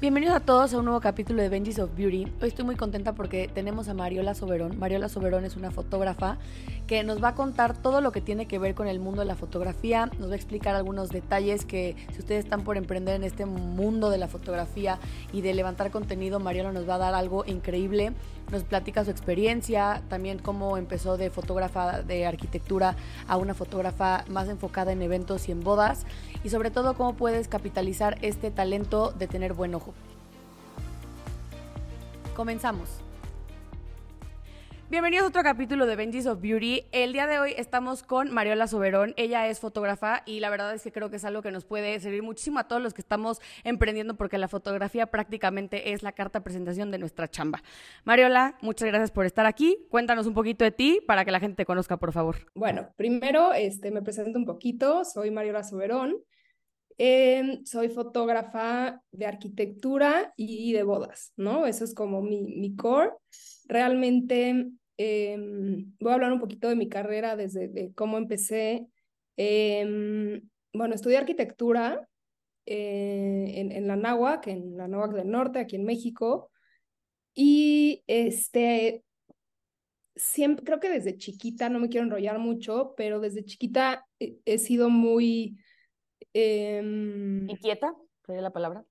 Bienvenidos a todos a un nuevo capítulo de Benji's of Beauty. Hoy estoy muy contenta porque tenemos a Mariola Soberón. Mariola Soberón es una fotógrafa que nos va a contar todo lo que tiene que ver con el mundo de la fotografía. Nos va a explicar algunos detalles que si ustedes están por emprender en este mundo de la fotografía y de levantar contenido, Mariola nos va a dar algo increíble. Nos platica su experiencia, también cómo empezó de fotógrafa de arquitectura a una fotógrafa más enfocada en eventos y en bodas y sobre todo cómo puedes capitalizar este talento de tener buen ojo. Comenzamos. Bienvenidos a otro capítulo de Benji's of Beauty. El día de hoy estamos con Mariola Soberón. Ella es fotógrafa y la verdad es que creo que es algo que nos puede servir muchísimo a todos los que estamos emprendiendo porque la fotografía prácticamente es la carta presentación de nuestra chamba. Mariola, muchas gracias por estar aquí. Cuéntanos un poquito de ti para que la gente te conozca, por favor. Bueno, primero este, me presento un poquito. Soy Mariola Soberón. Eh, soy fotógrafa de arquitectura y de bodas, ¿no? Eso es como mi core. Realmente eh, voy a hablar un poquito de mi carrera desde de cómo empecé. Eh, bueno, estudié arquitectura eh, en, en la Náhuac, en la Náhuac del Norte, aquí en México. Y este, siempre, creo que desde chiquita, no me quiero enrollar mucho, pero desde chiquita he, he sido muy... em, ¿Inquieta? ¿Sería la palabra?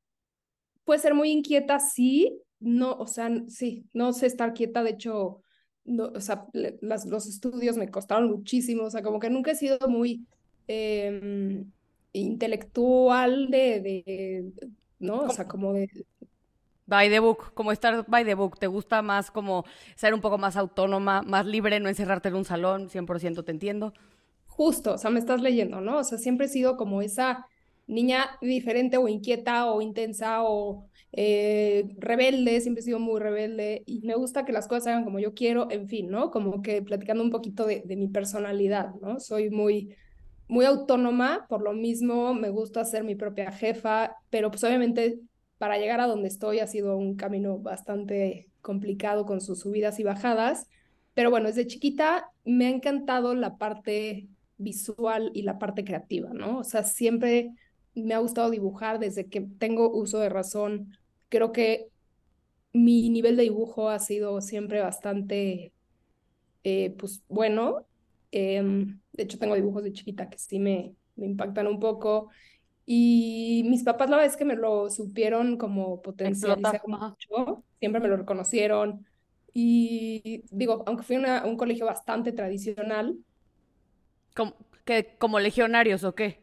puede ser muy inquieta, sí, no, o sea, sí, no sé estar quieta, de hecho, no, o sea, las, los estudios me costaron muchísimo, o sea, como que nunca he sido muy em, intelectual de, de, ¿no? O sea, como de, By the book, como estar by the book. ¿Te gusta más como ser un poco más autónoma, más libre, no encerrarte en un salón? 100% te entiendo. justo, o sea, me estás leyendo, ¿no? O sea, siempre he sido como esa niña diferente o inquieta o intensa o eh, rebelde, siempre he sido muy rebelde y me gusta que las cosas se hagan como yo quiero, en fin, ¿no? Como que platicando un poquito de, mi personalidad, ¿no? Soy muy, muy autónoma, por lo mismo me gusta ser mi propia jefa, pero pues obviamente para llegar a donde estoy ha sido un camino bastante complicado con sus subidas y bajadas, pero bueno, desde chiquita me ha encantado la parte visual y la parte creativa, ¿no? O sea, siempre me ha gustado dibujar desde que tengo uso de razón. Creo que mi nivel de dibujo ha sido siempre bastante, eh, pues bueno. Em, de hecho, tengo dibujos de chiquita que sí me, me impactan un poco. Y mis papás la es que me lo supieron como potencializar mucho. Siempre me lo reconocieron. Y digo, aunque fui a un colegio bastante tradicional, ¿Como, que, como legionarios o qué?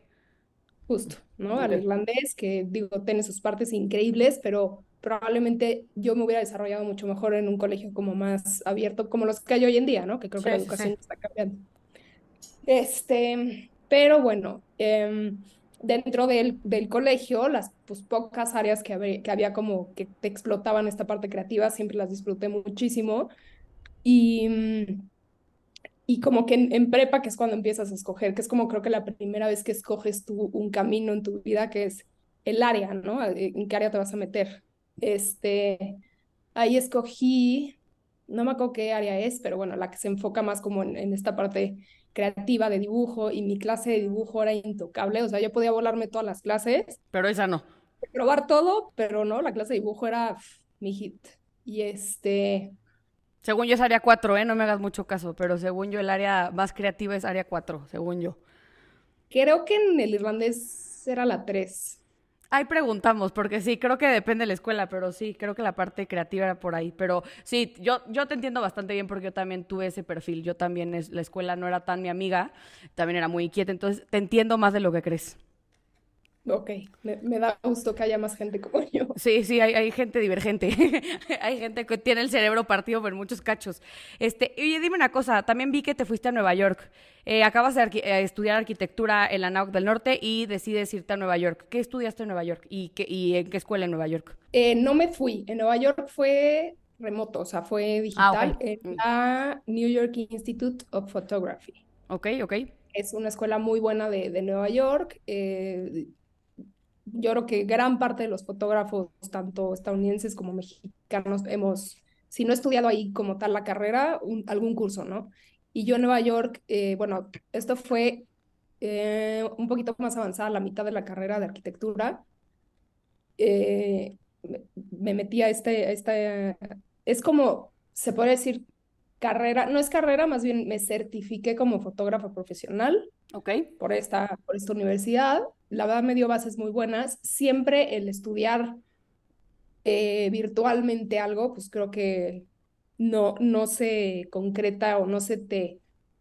Justo, ¿no? Al irlandés, que digo, tiene sus partes increíbles, pero probablemente yo me hubiera desarrollado mucho mejor en un colegio como más abierto, como los que hay hoy en día, ¿no? Que creo que la Sí, educación sí. está cambiando. Este, pero bueno, em, dentro del, del colegio, las pues, pocas áreas que, había- que había como que te explotaban esta parte creativa, siempre las disfruté muchísimo. Y, mm, y como que en, en prepa, que es cuando empiezas a escoger, que es como creo que la primera vez que escoges tú un camino en tu vida, que es el área, ¿no? Eh, ¿En qué área te vas a meter? Este, ahí escogí, no me acuerdo qué área es, pero bueno, la que se enfoca más como en, en esta parte creativa de dibujo, y mi clase de dibujo era intocable, o sea, yo podía volarme todas las clases, Pero esa no. probar todo, pero no, la clase de dibujo era mi hit. Y este... Según yo es área 4, ¿eh? No me hagas mucho caso, pero según yo el área más creativa es área 4, según yo. Creo que en el irlandés era la 3. Ahí preguntamos, porque sí, creo que depende de la escuela, pero sí, creo que la parte creativa era por ahí. Pero sí, yo, yo te entiendo bastante bien porque yo también tuve ese perfil. Yo también, es, la escuela no era tan mi amiga, también era muy inquieta, entonces te entiendo más de lo que crees. Ok, me, da gusto que haya más gente como yo. Sí, sí, hay, gente divergente. hay gente que tiene el cerebro partido por muchos cachos. Este, oye, dime una cosa, también vi que te fuiste a Nueva York. Eh, acabas de eh, estudiar arquitectura en la NAUC del Norte y decides irte a Nueva York. ¿Qué estudiaste en Nueva York y, qué, y en qué escuela en Nueva York? Eh, no me fui. En Nueva York fue remoto, o sea, fue digital ah, en la New York Institute of Photography. Ok, ok. Es una escuela muy buena de, de Nueva York yo creo que gran parte de los fotógrafos, tanto estadounidenses como mexicanos, hemos, si no estudiado ahí como tal la carrera, algún curso, ¿no? Y yo en Nueva York, eh, bueno, esto fue eh, un poquito más avanzada, la mitad de la carrera de arquitectura. Eh, me metí a este, este, es como, se puede decir, carrera, no es carrera, más bien me certifiqué como fotógrafa profesional Ok. por esta, por esta universidad. La verdad me dio bases muy buenas. Siempre el estudiar eh, virtualmente algo, pues creo que no, no se concreta o no se te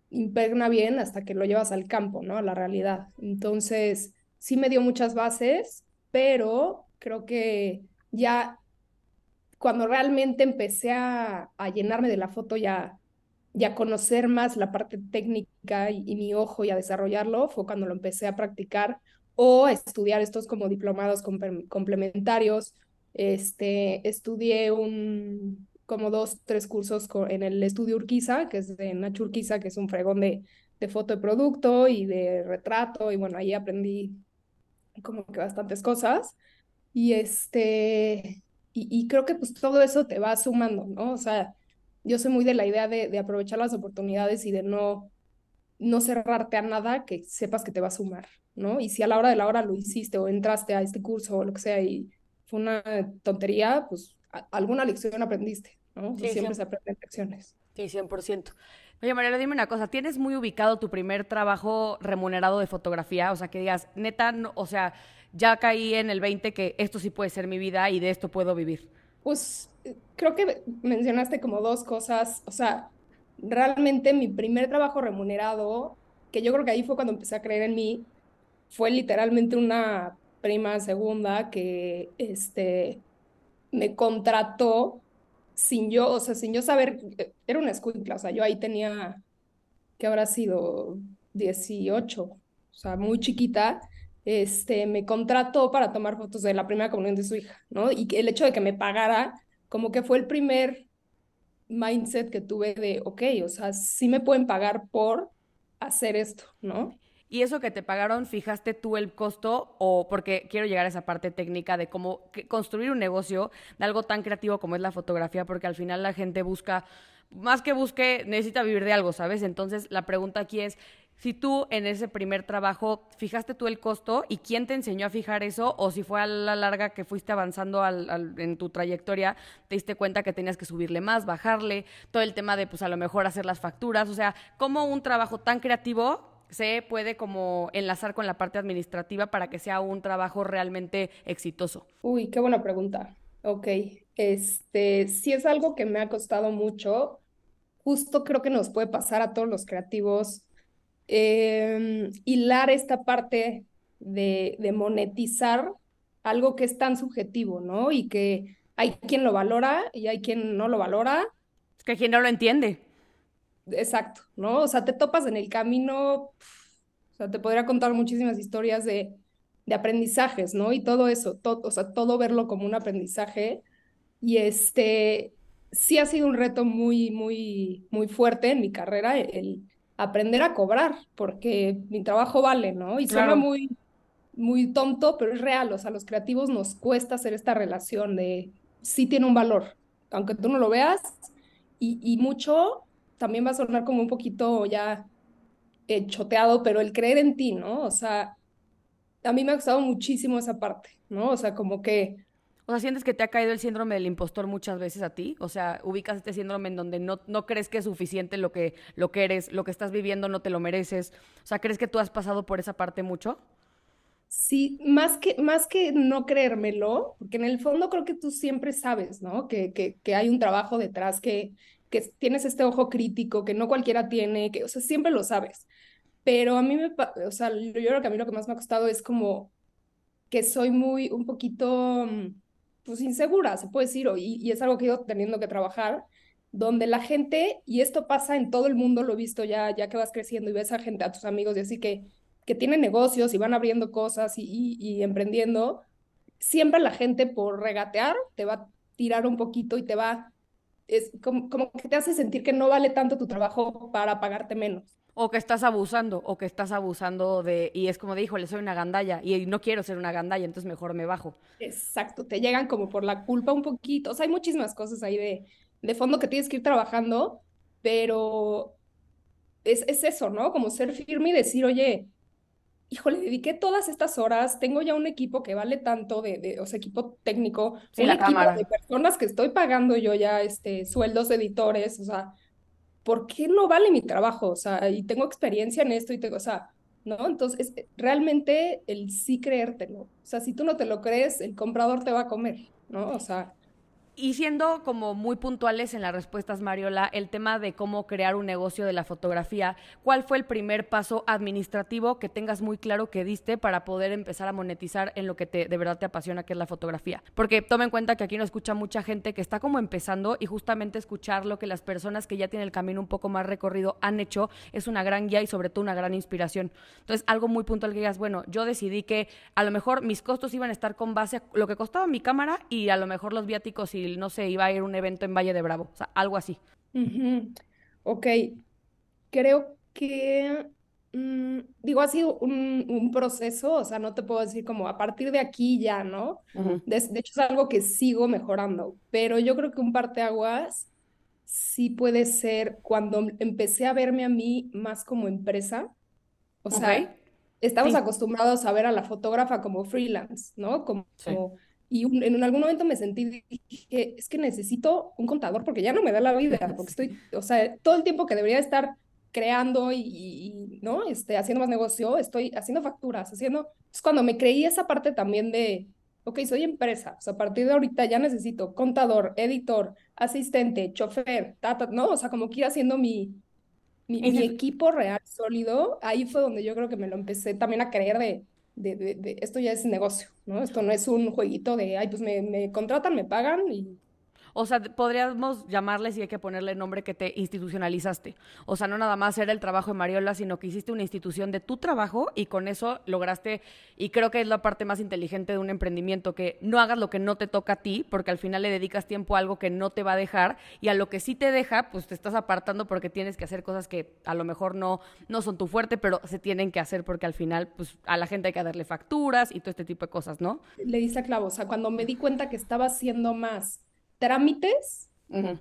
impregna bien hasta que lo llevas al campo, ¿no? A la realidad. Entonces, sí me dio muchas bases, pero creo que ya cuando realmente empecé a, a llenarme de la foto ya y a conocer más la parte técnica y, mi ojo y a desarrollarlo fue cuando lo empecé a practicar o a estudiar estos como diplomados complementarios. Este, estudié un, como dos, tres cursos en el estudio Urquiza, que es de Nacho Urquiza, que es un fregón de, de foto de producto y de retrato, y bueno, ahí aprendí como que bastantes cosas. Y este, y, y creo que pues todo eso te va sumando, ¿no? O sea, yo soy muy de la idea de, aprovechar las oportunidades y de no, no cerrarte a nada que sepas que te va a sumar, ¿no? Y si a la hora de la hora lo hiciste o entraste a este curso o lo que sea y fue una tontería, pues alguna lección aprendiste, ¿no? siempre se aprenden lecciones. Sí, 100%. Oye, Mariela, dime una cosa, ¿tienes muy ubicado tu primer trabajo remunerado de fotografía? O sea, que digas, neta, o sea, ya caí en el 20 que esto sí puede ser mi vida y de esto puedo vivir. Pues creo que mencionaste como dos cosas, o sea, realmente mi primer trabajo remunerado, que yo creo que ahí fue cuando empecé a creer en mí, fue literalmente una prima segunda que este, me contrató sin yo, o sea, sin yo saber, era una escuela, o sea, yo ahí tenía, que habrá sido 18, o sea, muy chiquita, este, me contrató para tomar fotos de la primera comunión de su hija, ¿no? Y el hecho de que me pagara como que fue el primer mindset que tuve de, ok, o sea, sí me pueden pagar por hacer esto, ¿no? ¿Y eso que te pagaron, fijaste tú el costo o porque quiero llegar a esa parte técnica de cómo construir un negocio de algo tan creativo como es la fotografía, porque al final la gente busca, más que busque, necesita vivir de algo, ¿sabes? Entonces la pregunta aquí es, si tú en ese primer trabajo fijaste tú el costo y quién te enseñó a fijar eso o si fue a la larga que fuiste avanzando en tu trayectoria, te diste cuenta que tenías que subirle más, bajarle, todo el tema de pues a lo mejor hacer las facturas, o sea, cómo un trabajo tan creativo se puede como enlazar con la parte administrativa para que sea un trabajo realmente exitoso. Uy, qué buena pregunta. Ok, este, si es algo que me ha costado mucho, justo creo que nos puede pasar a todos los creativos eh, hilar esta parte de, de, monetizar algo que es tan subjetivo, ¿no? Y que hay quien lo valora y hay quien no lo valora. Es que hay quien no lo entiende. Exacto, ¿no? O sea, te topas en el camino, o sea, te podría contar muchísimas historias de, de aprendizajes, ¿no? Y todo eso, todo, o sea, todo verlo como un aprendizaje. Y este, sí ha sido un reto muy, muy, muy fuerte en mi carrera, el, aprender a cobrar, porque mi trabajo vale, ¿no? Y suena muy, muy tonto, pero es real, o sea, a los creativos nos cuesta hacer esta relación de sí tiene un valor, aunque tú no lo veas, y, y mucho también va a sonar como un poquito ya eh, choteado, pero el creer en ti, ¿no? O sea, a mí me ha gustado muchísimo esa parte, ¿no? O sea, como que o sea, ¿sientes que te ha caído el síndrome del impostor muchas veces a ti? O sea, ubicas este síndrome en donde no, no crees que es suficiente lo que, lo que eres, lo que estás viviendo no te lo mereces. O sea, ¿crees que tú has pasado por esa parte mucho? Sí, más que, más que no creérmelo, porque en el fondo creo que tú siempre sabes, ¿no? Que, que, que hay un trabajo detrás, que, que tienes este ojo crítico, que no cualquiera tiene, que, o sea, siempre lo sabes. Pero a mí me, o sea, yo creo que a mí lo que más me ha costado es como que soy muy, un poquito, mm, pues insegura, se puede decir, y, y es algo que he ido teniendo que trabajar, donde la gente, y esto pasa en todo el mundo, lo he visto ya, ya que vas creciendo y ves a gente, a tus amigos, y así que, que tienen negocios y van abriendo cosas y, emprendiendo, siempre la gente por regatear te va a tirar un poquito y te va, es como, como que te hace sentir que no vale tanto tu trabajo para pagarte menos. O que estás abusando, o que estás abusando de, y es como dijo, le soy una gandalla, y no quiero ser una gandalla, entonces mejor me bajo. Exacto, te llegan como por la culpa un poquito, o sea, hay muchísimas cosas ahí de, de fondo que tienes que ir trabajando, pero es, es eso, ¿no? Como ser firme y decir, oye, híjole, dediqué todas estas horas, tengo ya un equipo que vale tanto de, de o sea, equipo técnico, Sí, un la equipo cámara. de personas que estoy pagando yo ya, este, sueldos de editores, o sea, ¿por qué no vale mi trabajo? O sea, y tengo experiencia en esto y tengo, o sea, ¿no? Entonces, es, realmente el sí creértelo. O sea, si tú no te lo crees, el comprador te va a comer, ¿no? O sea, Y siendo como muy puntuales en las respuestas, Mariola, el tema de cómo crear un negocio de la fotografía, ¿cuál fue el primer paso administrativo que tengas muy claro que diste para poder empezar a monetizar en lo que te, de verdad te apasiona, que es la fotografía? Porque toma en cuenta que aquí nos escucha mucha gente que está como empezando y justamente escuchar lo que las personas que ya tienen el camino un poco más recorrido han hecho es una gran guía y sobre todo una gran inspiración. Entonces, algo muy puntual que digas, bueno, yo decidí que a lo mejor mis costos iban a estar con base a lo que costaba mi cámara y a lo mejor los viáticos y no sé, iba a ir a un evento en Valle de Bravo, o sea, algo así. ujú. Ok, creo que, mm, digo, ha sido un, un proceso, o sea, no te puedo decir como a partir de aquí ya, ¿no? De, de hecho, es algo que sigo mejorando, pero yo creo que un parteaguas sí puede ser cuando empecé a verme a mí más como empresa. O sea, estamos Sí. acostumbrados a ver a la fotógrafa como freelance, ¿no? Como, Sí. Y un- en algún momento me sentí, dije, es que necesito un contador porque ya no me da la vida, porque estoy, o sea, todo el tiempo que debería estar creando y, y- ¿no? Este, haciendo más negocio, estoy haciendo facturas, haciendo... Es cuando me creí esa parte también de, ok, soy empresa, o sea, a partir de ahorita ya necesito contador, editor, asistente, chofer, ta, ta, ¿no? O sea, como que ir haciendo mi, mi, mi equipo real sólido, ahí fue donde yo creo que me lo empecé también a creer de, de, de, de esto ya es negocio, ¿no? Esto no es un jueguito de, ay, pues me, me contratan, me pagan y O sea, podríamos llamarles y hay que ponerle nombre que te institucionalizaste. O sea, no nada más era el trabajo de Mariola, sino que hiciste una institución de tu trabajo y con eso lograste, y creo que es la parte más inteligente de un emprendimiento, que no hagas lo que no te toca a ti, porque al final le dedicas tiempo a algo que no te va a dejar y a lo que sí te deja, pues te estás apartando porque tienes que hacer cosas que a lo mejor no, no son tu fuerte, pero se tienen que hacer porque al final, pues a la gente hay que darle facturas y todo este tipo de cosas, ¿no? le diste a clavo. O sea, cuando me di cuenta que estaba haciendo más trámites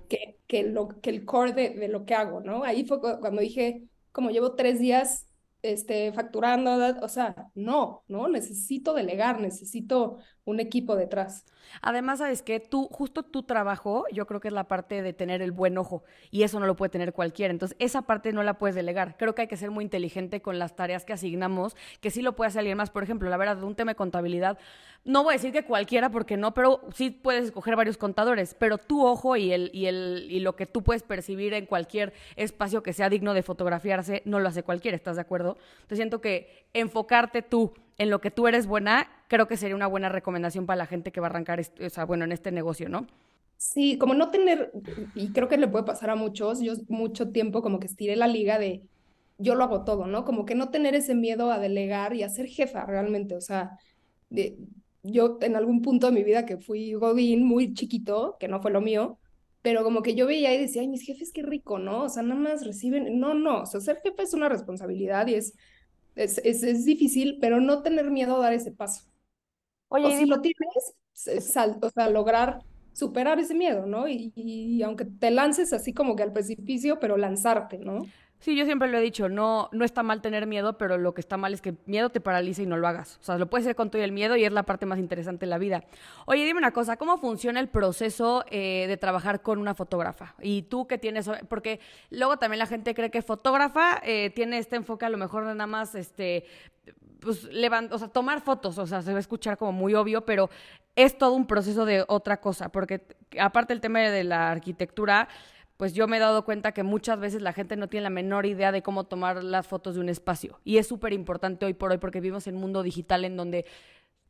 que, que, lo, que el core de, de lo que hago, ¿no? Ahí fue cu- cuando dije, como llevo tres días este, facturando, o sea, no, ¿no? Necesito delegar, necesito un equipo detrás. Además, sabes que tú, justo tu trabajo, yo creo que es la parte de tener el buen ojo y eso no lo puede tener cualquiera. Entonces, esa parte no la puedes delegar. Creo que hay que ser muy inteligente con las tareas que asignamos, que sí lo puede hacer alguien más. Por ejemplo, la verdad, un tema de contabilidad, no voy a decir que cualquiera, porque no, pero sí puedes escoger varios contadores, pero tu ojo y, el, y, el, y lo que tú puedes percibir en cualquier espacio que sea digno de fotografiarse, no lo hace cualquiera, ¿estás de acuerdo? Entonces, siento que enfocarte tú en lo que tú eres buena, creo que sería una buena recomendación para la gente que va a arrancar, o sea, bueno, en este negocio, ¿no? Sí, como no tener, y creo que le puede pasar a muchos, yo mucho tiempo como que estiré la liga de yo lo hago todo, ¿no? Como que no tener ese miedo a delegar y a ser jefa realmente, o sea, de, yo en algún punto de mi vida que fui godín muy chiquito, que no fue lo mío, pero como que yo veía y decía, ay, mis jefes qué rico, ¿no? O sea, nada más reciben, no, no, o sea, ser jefe es una responsabilidad y es, es, es difícil, pero no tener miedo a dar ese paso. Oye, O si lo tienes, s- sal- o sea, lograr superar ese miedo, ¿no? Y, y aunque te lances así como que al precipicio, pero lanzarte, ¿no? Sí, yo siempre lo he dicho, no, no está mal tener miedo, pero lo que está mal es que miedo te paraliza y no lo hagas. O sea, lo puedes hacer con todo el miedo y es la parte más interesante de la vida. Oye, dime una cosa, ¿cómo funciona el proceso eh, de trabajar con una fotógrafa? Y tú que tienes, porque luego también la gente cree que fotógrafa eh, tiene este enfoque a lo mejor de nada más, este, pues, levant o sea, tomar fotos, o sea, se va a escuchar como muy obvio, pero es todo un proceso de otra cosa, porque aparte el tema de la arquitectura, pues yo me he dado cuenta que muchas veces la gente no tiene la menor idea de cómo tomar las fotos de un espacio. Y es súper importante hoy por hoy porque vivimos en un mundo digital en donde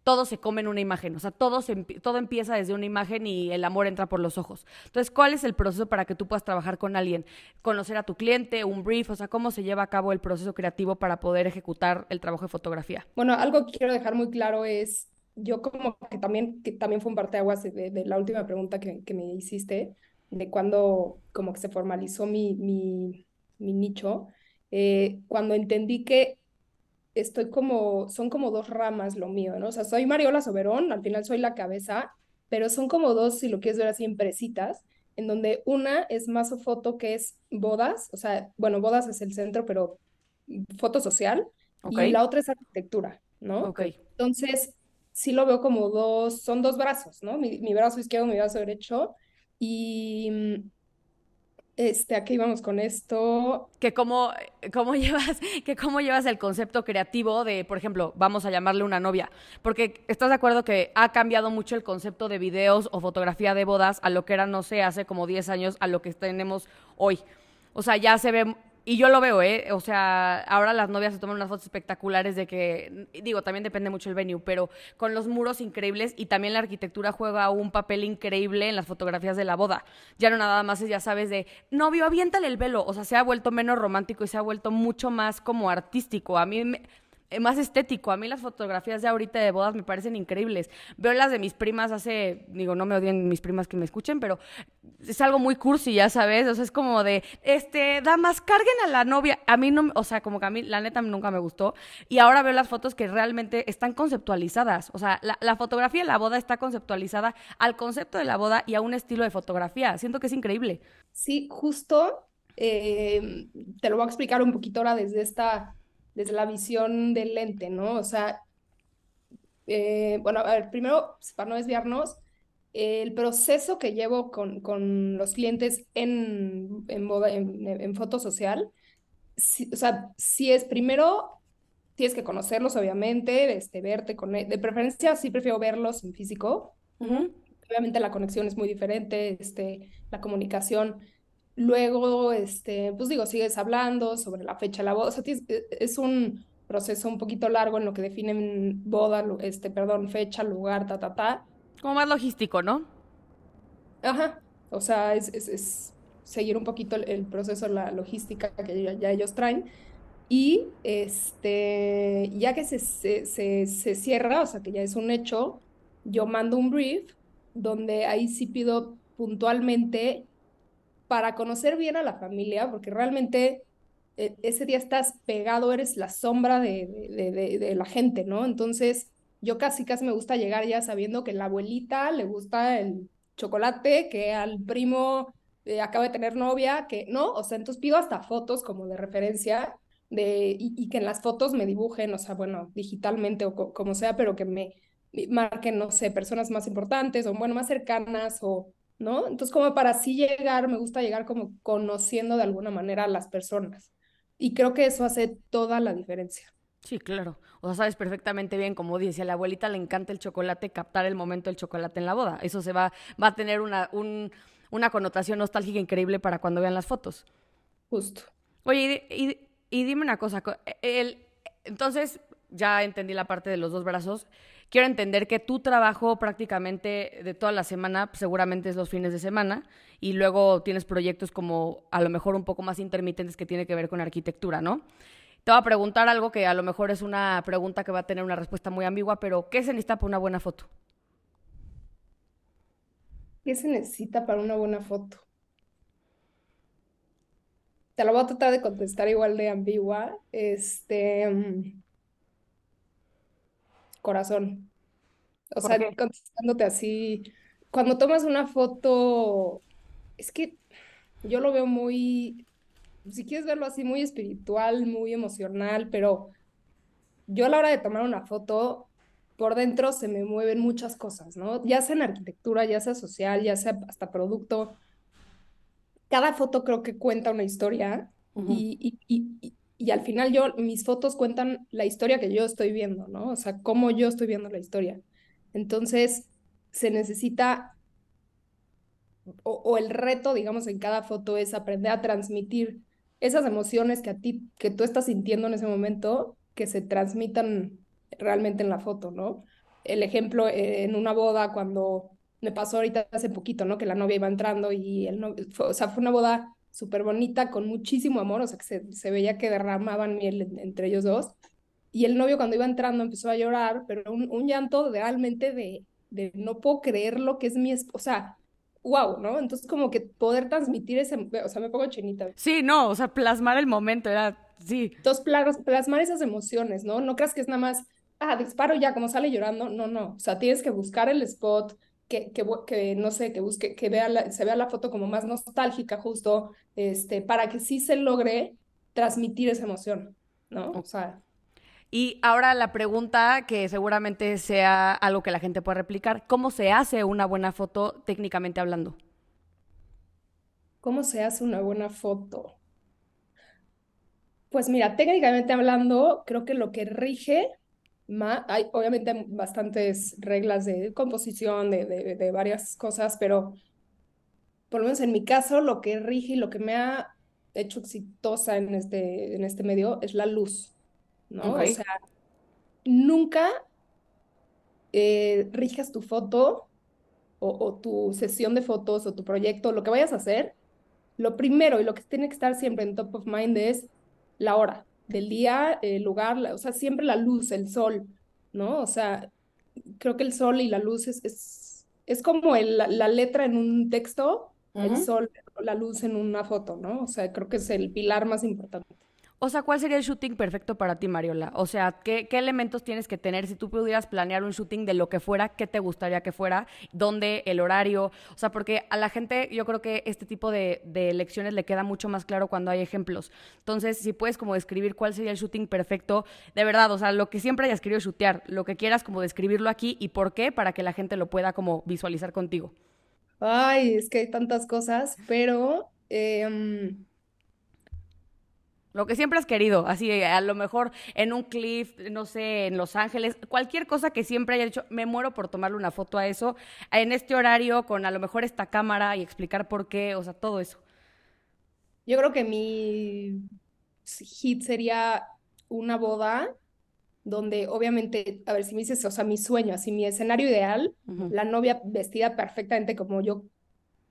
todo se come en una imagen, o sea, todo, todo empieza desde una imagen y el amor entra por los ojos. Entonces, ¿cuál es el proceso para que tú puedas trabajar con alguien? Conocer a tu cliente, un brief, o sea, ¿cómo se lleva a cabo el proceso creativo para poder ejecutar el trabajo de fotografía? Bueno, algo que quiero dejar muy claro es, yo como que también, que también fue un parteaguas de, de la última pregunta que, que me hiciste, de cuando como que se formalizó mi, mi, mi nicho, eh, cuando entendí que estoy como, son como dos ramas lo mío, ¿no? O sea, soy Mariola Soberón, al final soy la cabeza, pero son como dos, si lo quieres ver así, empresitas, en donde una es más foto que es bodas, o sea, bueno, bodas es el centro, pero foto social, y la otra es arquitectura, ¿no? Ok. Entonces, sí lo veo como dos, son dos brazos, ¿no? Mi, mi brazo izquierdo, mi brazo derecho, y mm, este, aquí vamos con esto. Que cómo, cómo llevas, que cómo llevas el concepto creativo de, por ejemplo, vamos a llamarle una novia. Porque estás de acuerdo que ha cambiado mucho el concepto de videos o fotografía de bodas a lo que era, no sé, hace como 10 años a lo que tenemos hoy. O sea, ya se ve y yo lo veo, ¿eh? O sea, ahora las novias se toman unas fotos espectaculares de que, digo, también depende mucho el venue, pero con los muros increíbles y también la arquitectura juega un papel increíble en las fotografías de la boda. Ya no nada más es, ya sabes, de novio, aviéntale el velo. O sea, se ha vuelto menos romántico y se ha vuelto mucho más como artístico. A mí me, más estético. A mí las fotografías de ahorita de bodas me parecen increíbles. Veo las de mis primas hace, digo, no me odien mis primas que me escuchen, pero es algo muy cursi, ya sabes. O sea, es como de, este, damas, carguen a la novia. A mí no, o sea, como que a mí la neta nunca me gustó. Y ahora veo las fotos que realmente están conceptualizadas. O sea, la, fotografía de la boda está conceptualizada al concepto de la boda y a un estilo de fotografía. Siento que es increíble. Sí, justo. Eh, te lo voy a explicar un poquito ahora desde esta desde la visión del lente, ¿no? O sea, eh, bueno, a ver, primero, para no desviarnos, el proceso que llevo con, con los clientes en, en, en, foto social, o sea, si es primero, tienes que conocerlos, obviamente, este, verte con e, de preferencia, sí prefiero verlos en físico. Obviamente la conexión es muy diferente, este, la comunicación Luego, este, pues digo, sigues hablando sobre la fecha de la boda. O sea, e, es un proceso un poquito largo en lo que definen boda, este, perdón, fecha, lugar, ta, ta, ta. Como más logístico, ¿no? Ajá. O sea, es, es, seguir un poquito el, proceso, la logística que ya, ellos traen. Y este, ya que se, se, se, se cierra, o sea, que ya es un hecho, yo mando un brief donde ahí sí pido puntualmente para conocer bien a la familia, porque realmente eh, ese día estás pegado, eres la sombra de, de, la gente, ¿no? Entonces, yo casi casi me gusta llegar ya sabiendo que la abuelita le gusta el chocolate, que al primo eh, acaba de tener novia, que no, o sea, entonces pido hasta fotos como de referencia de, y, que en las fotos me dibujen, o sea, bueno, digitalmente o como sea, pero que me marquen, no sé, personas más importantes o, bueno, más cercanas o ¿no? Entonces, como para así llegar, me gusta llegar como conociendo de alguna manera a las personas. Y creo que eso hace toda la diferencia. Sí, claro. O sea, sabes perfectamente bien, como dice, a la abuelita le encanta el chocolate, captar el momento del chocolate en la boda. Eso se va, va a tener una, una connotación nostálgica increíble para cuando vean las fotos. Justo. Oye, y, y dime una cosa. El, entonces, ya entendí la parte de los dos brazos quiero entender que tu trabajo prácticamente de toda la semana pues, seguramente es los fines de semana y luego tienes proyectos como a lo mejor un poco más intermitentes que tiene que ver con arquitectura, ¿no? Te voy a preguntar algo que a lo mejor es una pregunta que va a tener una respuesta muy ambigua, pero ¿qué se necesita para una buena foto? ¿Qué se necesita para una buena foto? Te lo voy a tratar de contestar igual de ambigua. Este. Corazón. O sea, contestándote así, cuando tomas una foto, es que yo lo veo muy, si quieres verlo así, muy espiritual, muy emocional, pero yo a la hora de tomar una foto, por dentro se me mueven muchas cosas, ¿no? Ya sea en arquitectura, ya sea social, ya sea hasta producto. Cada foto creo que cuenta una historia y, y al final yo, mis fotos cuentan la historia que yo estoy viendo, ¿no? O sea, cómo yo estoy viendo la historia. Entonces, se necesita, o, el reto, digamos, en cada foto es aprender a transmitir esas emociones que a ti, que tú estás sintiendo en ese momento, que se transmitan realmente en la foto, ¿no? el ejemplo en una boda cuando me pasó ahorita hace poquito, ¿no? Que la novia iba entrando y el novio, o sea, fue una boda súper bonita, con muchísimo amor, o sea, que se, se veía que derramaban miel entre ellos dos. Y el novio cuando iba entrando empezó a llorar, pero un, un llanto realmente de, de no puedo creer lo que es mi esposa. Wow, ¿no? Entonces como que poder transmitir ese, o sea, me pongo chinita. Sí, no, o sea, plasmar el momento, era, sí. Entonces, plasmar esas emociones, ¿no? No creas que es nada más, ah, disparo ya, como sale llorando, no, no, o sea, tienes que buscar el spot, que, que, que, no sé, que busque, que vea la, se vea la foto como más nostálgica justo, este, para que sí se logre transmitir esa emoción, ¿no? O sea. Y ahora la pregunta que seguramente sea algo que la gente puede replicar, ¿cómo se hace una buena foto técnicamente hablando? ¿Cómo se hace una buena foto? Pues mira, técnicamente hablando, creo que lo que rige hay obviamente bastantes reglas de composición, de, de, varias cosas, pero por lo menos en mi caso, lo que rige y lo que me ha hecho exitosa en este, en este medio es la luz, ¿no? O sea, nunca eh, rijas tu foto o, o, tu sesión de fotos o tu proyecto, lo que vayas a hacer, lo primero y lo que tiene que estar siempre en top of mind es la hora del día, el lugar, o sea, siempre la luz, el sol, ¿no? O sea, creo que el sol y la luz es, es, es como el, la letra en un texto, el sol, la luz en una foto, ¿no? O sea, creo que es el pilar más importante. O sea, ¿cuál sería el shooting perfecto para ti, Mariola? O sea, ¿qué, elementos tienes que tener? Si tú pudieras planear un shooting de lo que fuera, ¿qué te gustaría que fuera? ¿Dónde? ¿El horario? O sea, porque a la gente yo creo que este tipo de, de lecciones le queda mucho más claro cuando hay ejemplos. Entonces, si puedes como describir cuál sería el shooting perfecto, de verdad, o sea, lo que siempre hayas querido shootear, lo que quieras como describirlo aquí y por qué, para que la gente lo pueda como visualizar contigo. Ay, es que hay tantas cosas, pero... Eh, lo que siempre has querido, así a lo mejor en un cliff, no sé, en Los Ángeles, cualquier cosa que siempre haya dicho, me muero por tomarle una foto a eso, en este horario, con a lo mejor esta cámara y explicar por qué, o sea, todo eso. Yo creo que mi hit sería una boda donde obviamente, a ver si me dices, o sea, mi sueño, así mi escenario ideal, la novia vestida perfectamente como yo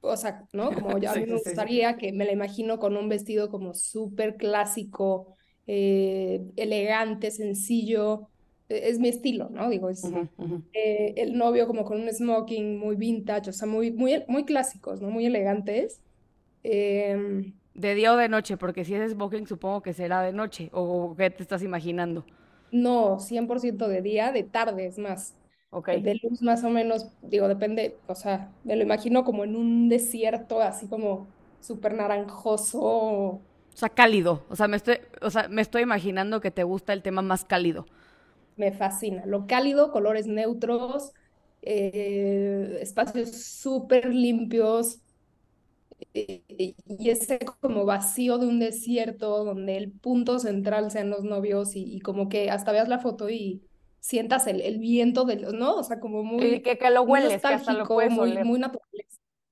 o sea, ¿no? Como yo a mí me gustaría que me la imagino con un vestido como súper clásico, eh, elegante, sencillo, e, es mi estilo, ¿no? Digo, es eh, el novio como con un smoking muy vintage, o sea, muy, muy, muy clásicos, ¿no? Muy elegantes. Em, de día o de noche, porque si es smoking supongo que será de noche, o qué te estás imaginando. No, 100% de día, de tarde es más. De luz más o menos, digo, depende, o sea, me lo imagino como en un desierto, así como súper naranjoso. O sea, cálido. O sea, me estoy, o sea, me estoy imaginando que te gusta el tema más cálido. Me fascina. Lo cálido, colores neutros, eh, espacios súper limpios. Eh, y ese como vacío de un desierto donde el punto central sean los novios y, y como que hasta veas la foto y sientas el, el viento de los, ¿no? O sea, como muy... que, que lo hueles, que hasta lo puedes muy, muy natural.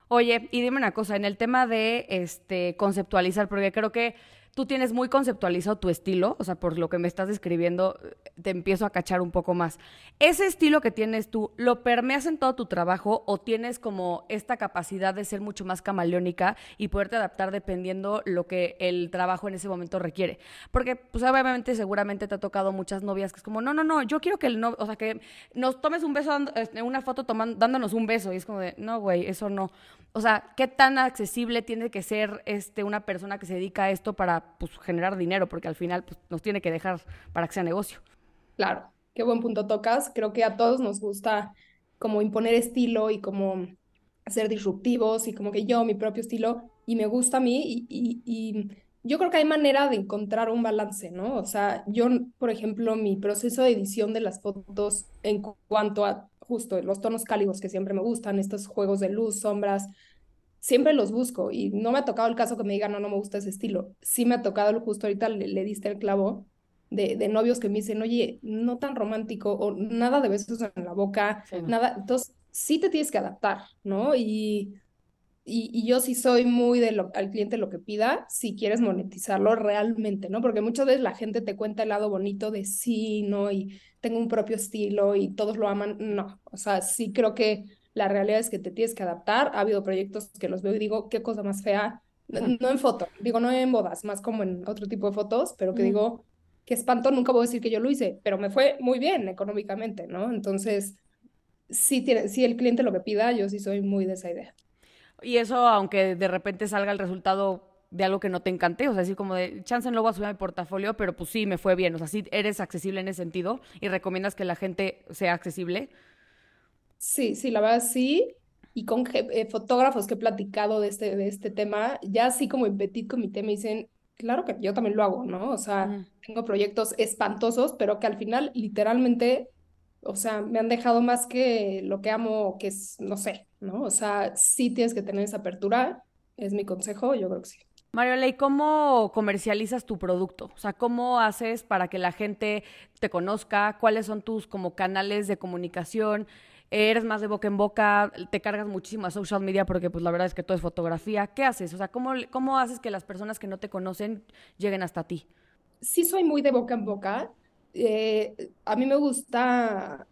Oye, y dime una cosa, en el tema de este conceptualizar, porque creo que tú tienes muy conceptualizado tu estilo, o sea, por lo que me estás describiendo, te empiezo a cachar un poco más. ¿Ese estilo que tienes tú, lo permeas en todo tu trabajo o tienes como esta capacidad de ser mucho más camaleónica y poderte adaptar dependiendo lo que el trabajo en ese momento requiere? Porque, pues obviamente, seguramente te ha tocado muchas novias que es como, no, no, no, yo quiero que el novio, o sea, que nos tomes un beso, este, una foto tomando, dándonos un beso, y es como de, no, güey, eso no. O sea, ¿qué tan accesible tiene que ser este, una persona que se dedica a esto para pues, generar dinero, porque al final pues, nos tiene que dejar para que sea negocio. Claro, qué buen punto tocas. Creo que a todos nos gusta como imponer estilo y como ser disruptivos y como que yo, mi propio estilo, y me gusta a mí y, y, yo creo que hay manera de encontrar un balance, ¿no? O sea, yo, por ejemplo, mi proceso de edición de las fotos en cuanto a justo los tonos cálidos que siempre me gustan, estos juegos de luz, sombras, siempre los busco y no me ha tocado el caso que me digan, no, no me gusta ese estilo. Sí me ha tocado, el justo ahorita le, diste el clavo de, de, novios que me dicen, oye, no tan romántico o nada de besos en la boca, nada. Entonces, sí te tienes que adaptar, ¿no? Y y, yo sí soy muy de lo, al cliente lo que pida, si quieres monetizarlo realmente, ¿no? Porque muchas veces la gente te cuenta el lado bonito de sí, ¿no? Y tengo un propio estilo y todos lo aman. No, o sea, sí creo que la realidad es que te tienes que adaptar. Ha habido proyectos que los veo y digo, qué cosa más fea. No, en foto, digo, no en bodas, más como en otro tipo de fotos, pero que digo, qué espanto, nunca voy a decir que yo lo hice, pero me fue muy bien económicamente, ¿no? Entonces, sí, tiene, sí el cliente lo que pida, yo sí soy muy de esa idea. Y eso, aunque de repente salga el resultado de algo que no te encante, o sea, así como de chance no lo voy a subir a mi portafolio, pero pues sí, me fue bien, o sea, sí eres accesible en ese sentido y recomiendas que la gente sea accesible. Sí, sí, la verdad sí. Y con eh, fotógrafos que he platicado de este, de este tema, ya así como en Petit Comité me dicen, claro que yo también lo hago, ¿no? O sea, tengo proyectos espantosos, pero que al final literalmente o sea, me han dejado más que lo que amo, que es, no sé, ¿no? O sea, sí tienes que tener esa apertura, es mi consejo, yo creo que sí. Mario ¿y ¿cómo comercializas tu producto? O sea, ¿cómo haces para que la gente te conozca? ¿Cuáles son tus como canales de comunicación? ¿Eres más de boca en boca? ¿Te cargas muchísimo a social media porque pues la verdad es que todo es fotografía? ¿Qué haces? O sea, ¿cómo, cómo haces que las personas que no te conocen lleguen hasta ti? Sí soy muy de boca en boca. Eh, a mí me gusta,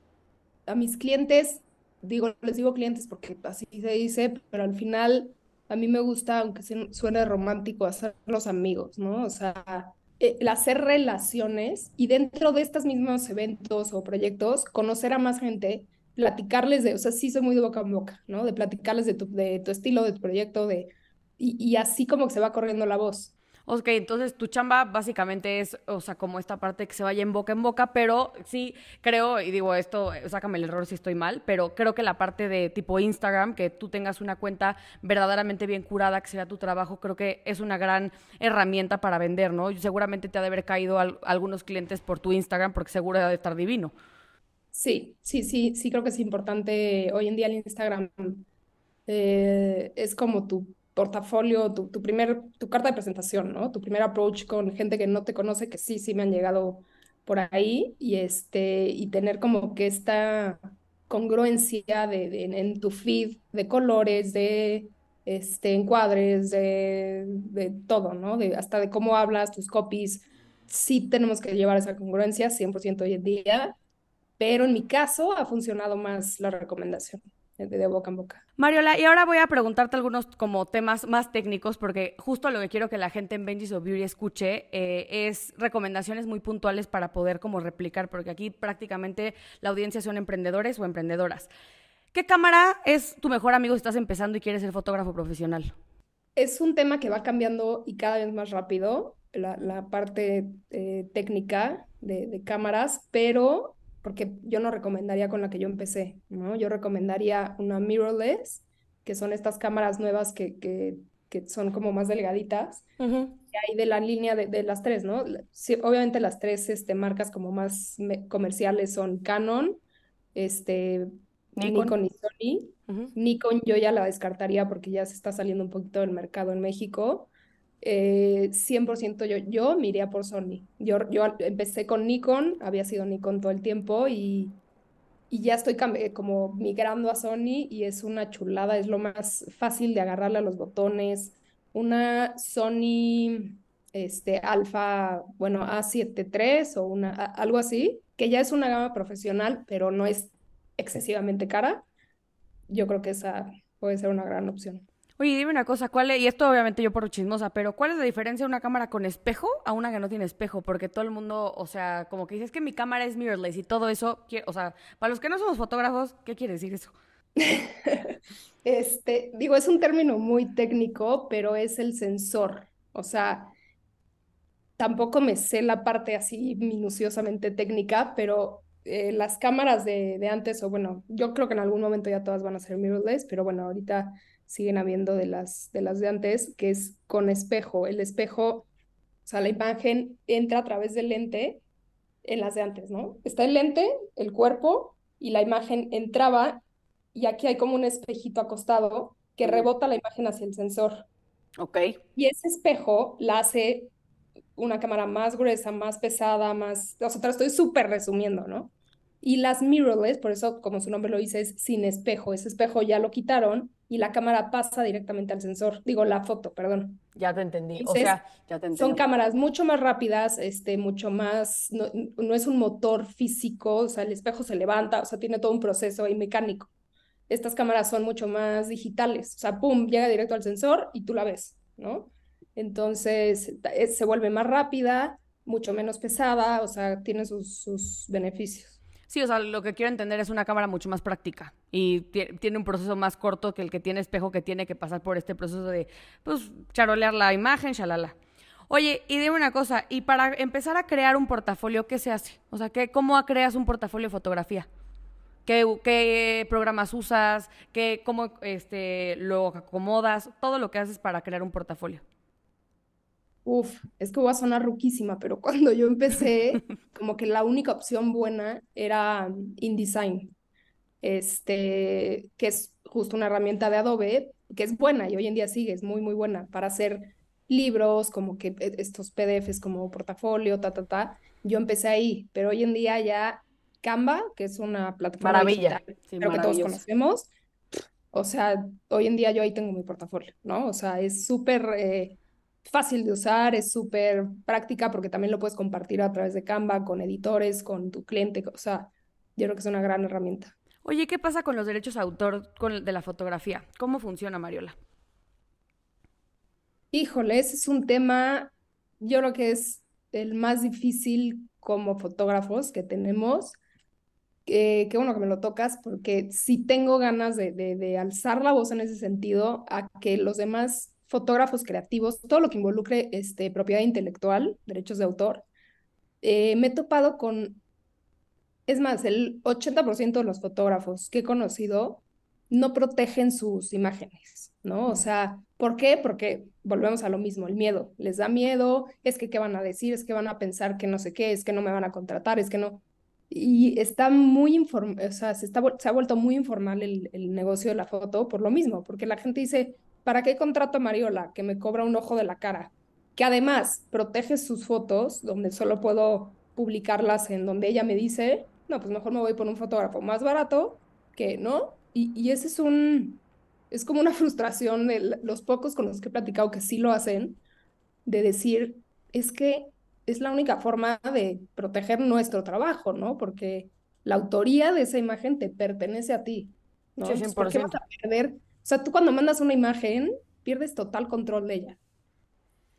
a mis clientes, digo, les digo clientes porque así se dice, pero al final a mí me gusta, aunque suene romántico, hacer los amigos, ¿no? O sea, eh, el hacer relaciones y dentro de estos mismos eventos o proyectos, conocer a más gente, platicarles de, o sea, sí soy muy de boca en boca, ¿no? De platicarles de tu, de tu estilo, de tu proyecto, de, y, y así como que se va corriendo la voz. Ok, entonces tu chamba básicamente es, o sea, como esta parte que se vaya en boca en boca, pero sí creo, y digo esto, sácame el error si estoy mal, pero creo que la parte de tipo Instagram, que tú tengas una cuenta verdaderamente bien curada, que sea tu trabajo, creo que es una gran herramienta para vender, ¿no? Seguramente te ha de haber caído algunos clientes por tu Instagram, porque seguro ha de estar divino. Sí, sí, sí, sí creo que es importante. Hoy en día el Instagram eh, es como tu portafolio, tu, tu, primer, tu carta de presentación, ¿no? Tu primer approach con gente que no te conoce, que sí, sí me han llegado por ahí, y, este, y tener como que esta congruencia de, en tu feed de colores, de este, encuadres, de, de todo, ¿no? De, hasta de cómo hablas, tus copies. Sí tenemos que llevar esa congruencia 100% hoy en día, pero en mi caso ha funcionado más la recomendación de boca en boca. Mariola, y ahora voy a preguntarte algunos como temas más técnicos, porque justo lo que quiero que la gente en Benji's of Beauty escuche eh, es recomendaciones muy puntuales para poder como replicar, porque aquí prácticamente la audiencia son emprendedores o emprendedoras. ¿Qué cámara es tu mejor amigo si estás empezando y quieres ser fotógrafo profesional? Es un tema que va cambiando y cada vez más rápido, la, parte eh, técnica de, de cámaras, pero porque yo no recomendaría con la que yo empecé, ¿no? Yo recomendaría una mirrorless, que son estas cámaras nuevas que, que, que son como más delgaditas, y ahí de la línea de, de las tres, ¿no? Sí, obviamente las tres este, marcas como más comerciales son Canon, este, Nikon, y Sony. Nikon yo ya la descartaría porque ya se está saliendo un poquito del mercado en México eh, 100% yo, yo me por Sony. Yo, empecé con Nikon, había sido Nikon todo el tiempo y, ya estoy como migrando a Sony y es una chulada, es lo más fácil de agarrarle a los botones. Una Sony este, Alpha, bueno, A7 III o una, algo así, que ya es una gama profesional, pero no es excesivamente cara. Yo creo que esa puede ser una gran opción. Oye, dime una cosa, ¿cuál es, y esto obviamente yo por chismosa, pero ¿cuál es la diferencia de una cámara con espejo a una que no tiene espejo? Porque todo el mundo, o sea, como que dices que mi cámara es mirrorless y todo eso, o sea, para los que no somos fotógrafos, ¿qué quiere decir eso? este, digo, es un término muy técnico, pero es el sensor. O sea, tampoco me sé la parte así minuciosamente técnica, pero eh, las cámaras de, de antes, o bueno, yo creo que en algún momento ya todas van a ser mirrorless, pero bueno, ahorita siguen habiendo de las, de las de antes, que es con espejo. El espejo, o sea, la imagen entra a través del lente en las de antes, ¿no? Está el lente, el cuerpo, y la imagen entraba, y aquí hay como un espejito acostado que rebota la imagen hacia el sensor. Ok. Y ese espejo la hace una cámara más gruesa, más pesada, más, o sea, te lo estoy súper resumiendo, ¿no? Y las mirrorless, por eso como su nombre lo dice, es sin espejo. Ese espejo ya lo quitaron y la cámara pasa directamente al sensor. Digo, la foto, perdón. Ya te entendí. o sea, ya te entendí. Son cámaras mucho más rápidas, este, mucho más, no, no, es un motor físico, o sea, el espejo se levanta, o sea, tiene todo un proceso ahí mecánico. Estas cámaras son mucho más digitales, o sea, pum, llega directo al sensor y tú la ves, ¿no? Entonces, se vuelve más rápida, mucho menos pesada, o sea, tiene sus, sus beneficios. Sí, o sea, lo que quiero entender es una cámara mucho más práctica y tiene un proceso más corto que el que tiene espejo que tiene que pasar por este proceso de, pues, charolear la imagen, shalala. Oye, y dime una cosa, y para empezar a crear un portafolio, ¿qué se hace? O sea, ¿qué, ¿cómo creas un portafolio de fotografía? ¿Qué, qué programas usas? ¿Qué, ¿Cómo este, lo acomodas? Todo lo que haces para crear un portafolio. Uf, es que voy a sonar ruquísima, pero cuando yo empecé, como que la única opción buena era InDesign, este, que es justo una herramienta de Adobe, que es buena y hoy en día sigue, es muy, muy buena para hacer libros, como que e, estos PDFs como portafolio, ta, ta, ta. Yo empecé ahí, pero hoy en día ya Canva, que es una plataforma Maravilla. pero que todos conocemos, o sea, hoy en día yo ahí tengo mi portafolio, ¿no? O sea, es súper... Eh, fácil de usar, es súper práctica porque también lo puedes compartir a través de Canva, con editores, con tu cliente, o sea, yo creo que es una gran herramienta. Oye, ¿qué pasa con los derechos de autor de la fotografía? ¿Cómo funciona, Mariola? Híjole, ese es un tema, yo creo que es el más difícil como fotógrafos que tenemos. Eh, qué bueno que me lo tocas, porque sí tengo ganas de, de alzar la voz en ese sentido a que los demás fotógrafos creativos, todo lo que involucre este, propiedad intelectual, derechos de autor, eh, me he topado con, es más, el 80% de los fotógrafos que he conocido no protegen sus imágenes, ¿no? O sea, ¿por qué? Porque volvemos a lo mismo, el miedo. Les da miedo, es que qué van a decir, es que van a pensar que no sé qué, es que no me van a contratar, es que no. Y está muy informal, o sea, se, está, se ha vuelto muy informal el, el negocio de la foto por lo mismo, porque la gente dice, ¿para qué contrato a Mariola que me cobra un ojo de la cara? Que además protege sus fotos, donde solo puedo publicarlas en donde ella me dice, no, pues mejor me voy por un fotógrafo más barato, que no. Y, y ese es un, es como una frustración de los pocos con los que he platicado que sí lo hacen, de decir, es que es la única forma de proteger nuestro trabajo, ¿no? Porque la autoría de esa imagen te pertenece a ti. ¿no? Sí, ¿Por qué vas a perder o sea, tú cuando mandas una imagen, pierdes total control de ella.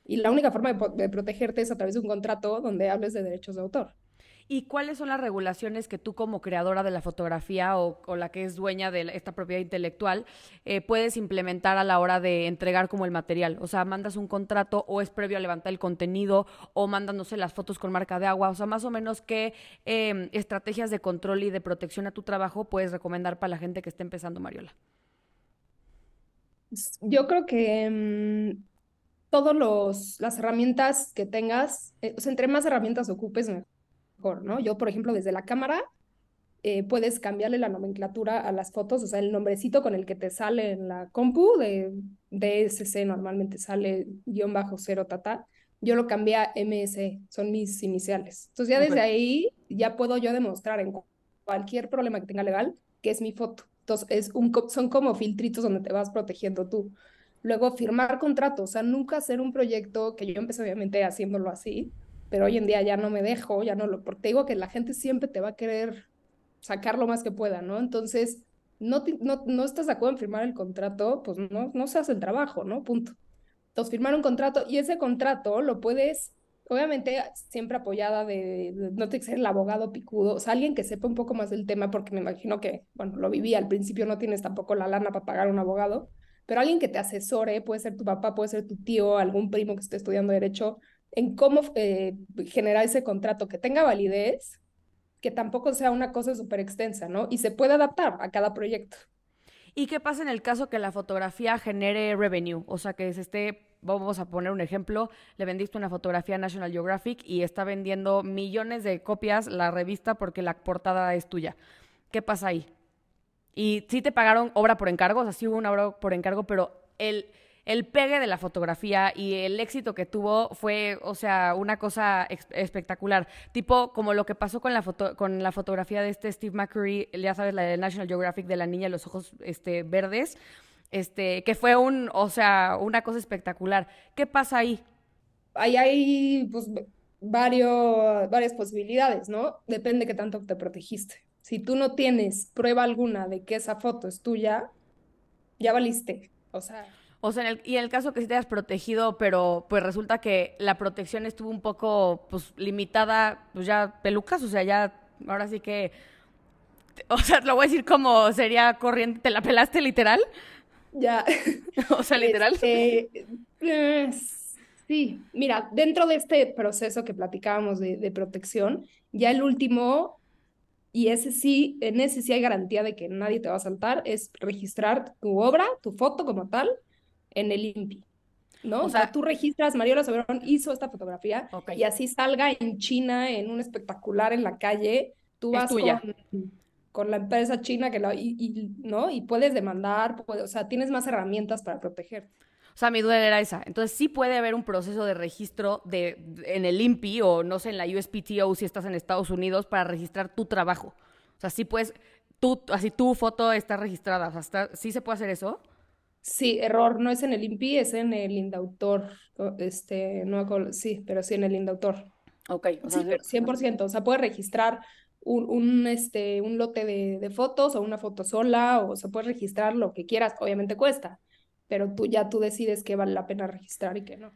Y la única forma de, protegerte es a través de un contrato donde hables de derechos de autor. ¿Y cuáles son las regulaciones que tú como creadora de la fotografía o, la que es dueña de esta propiedad intelectual eh, puedes implementar a la hora de entregar como el material? O sea, mandas un contrato o es previo a levantar el contenido o sé, las fotos con marca de agua. O sea, más o menos qué em, estrategias de control y de protección a tu trabajo puedes recomendar para la gente que esté empezando, Mariola. Yo creo que mm, todas las herramientas que tengas, eh, o sea, entre más herramientas ocupes, mejor, ¿no? Yo, por ejemplo, desde la cámara, eh, puedes cambiarle la nomenclatura a las fotos, o sea, el nombrecito con el que te sale en la compu de DSC normalmente sale guion bajo cero tata. Yo lo cambié a MS, son mis iniciales. Entonces ya desde ahí ya puedo yo demostrar en cualquier problema que tenga legal que es mi foto. Entonces, es un, son como filtritos donde te vas protegiendo tú. Luego, firmar contratos, o sea, nunca hacer un proyecto, que yo empecé obviamente haciéndolo así, pero hoy en día ya no me dejo, ya no lo, porque te digo que la gente siempre te va a querer sacar lo más que pueda, ¿no? Entonces, no, no, no estás de acuerdo en firmar el contrato, pues no, no se hace el trabajo, ¿no? Punto. Entonces, firmar un contrato y ese contrato lo puedes obviamente siempre apoyada de, no te que ser el abogado picudo, o sea, alguien que sepa un poco más del tema, porque me imagino que, bueno, lo viví al principio, no tienes tampoco la lana para pagar un abogado, pero alguien que te asesore, puede ser tu papá, puede ser tu tío, algún primo que esté estudiando derecho, en cómo eh, generar ese contrato que tenga validez, que tampoco sea una cosa súper extensa, ¿no? Y se puede adaptar a cada proyecto. ¿Y qué pasa en el caso que la fotografía genere revenue? O sea, que se esté vamos a poner un ejemplo, le vendiste una fotografía a National Geographic y está vendiendo millones de copias la revista porque la portada es tuya. ¿Qué pasa ahí? Y sí te pagaron obra por encargo, o sea, sí hubo una obra por encargo, pero el, el pegue de la fotografía y el éxito que tuvo fue, o sea, una cosa espectacular. Tipo como lo que pasó con la, foto con la fotografía de este Steve McCurry, ya sabes, la de National Geographic de la niña de los ojos este, verdes, este, que fue un, o sea, una cosa espectacular. ¿Qué pasa ahí? Ahí hay, pues, varios, varias posibilidades, ¿no? Depende qué tanto te protegiste. Si tú no tienes prueba alguna de que esa foto es tuya, ya valiste. O sea. O sea, en el, y en el caso que sí te hayas protegido, pero pues resulta que la protección estuvo un poco pues limitada, pues ya pelucas, o sea, ya ahora sí que, o sea, lo voy a decir como sería corriente, ¿te la pelaste literal? Ya. o sea, literal. Este, sí, mira, dentro de este proceso que platicábamos de, de protección, ya el último y ese sí, en ese sí hay garantía de que nadie te va a saltar, es registrar tu obra, tu foto como tal, en el INPI. ¿no? O, sea, tú registras, Mariola Soberón hizo esta fotografía y así salga en China, en un espectacular en la calle, tú vas con, con, la empresa china que la, y, ¿no? y puedes demandar, o sea, tienes más herramientas para proteger. O sea, mi duda era esa. Entonces, sí puede haber un proceso de registro de, en el INPI o no sé, en la USPTO si estás en Estados Unidos para registrar tu trabajo. O sea, sí puedes, tú, así tu foto está registrada. O sea, ¿sí se puede hacer eso? Sí, error, no es en el INPI, es en el Indautor. Este, no, sí, pero sí en el Indautor. Ok, o sea, sí, 100%. O sea, puedes registrar un, un, este, un lote de, de fotos o una foto sola, o se puede registrar lo que quieras. Obviamente cuesta pero tú ya tú decides qué vale la pena registrar y qué no.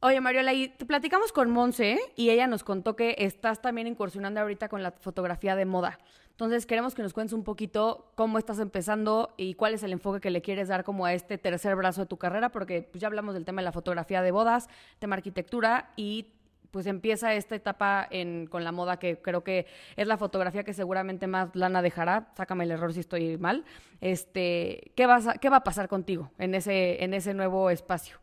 Oye, Mariola, y te platicamos con Monse y ella nos contó que estás también incursionando ahorita con la fotografía de moda. Entonces, queremos que nos cuentes un poquito cómo estás empezando y cuál es el enfoque que le quieres dar como a este tercer brazo de tu carrera, porque pues, ya hablamos del tema de la fotografía de bodas, tema arquitectura y pues empieza esta etapa en, con la moda que creo que es la fotografía que seguramente más lana dejará. Sácame el error si estoy mal. Este, ¿qué, vas ¿Qué va a pasar contigo en ese, en ese nuevo espacio?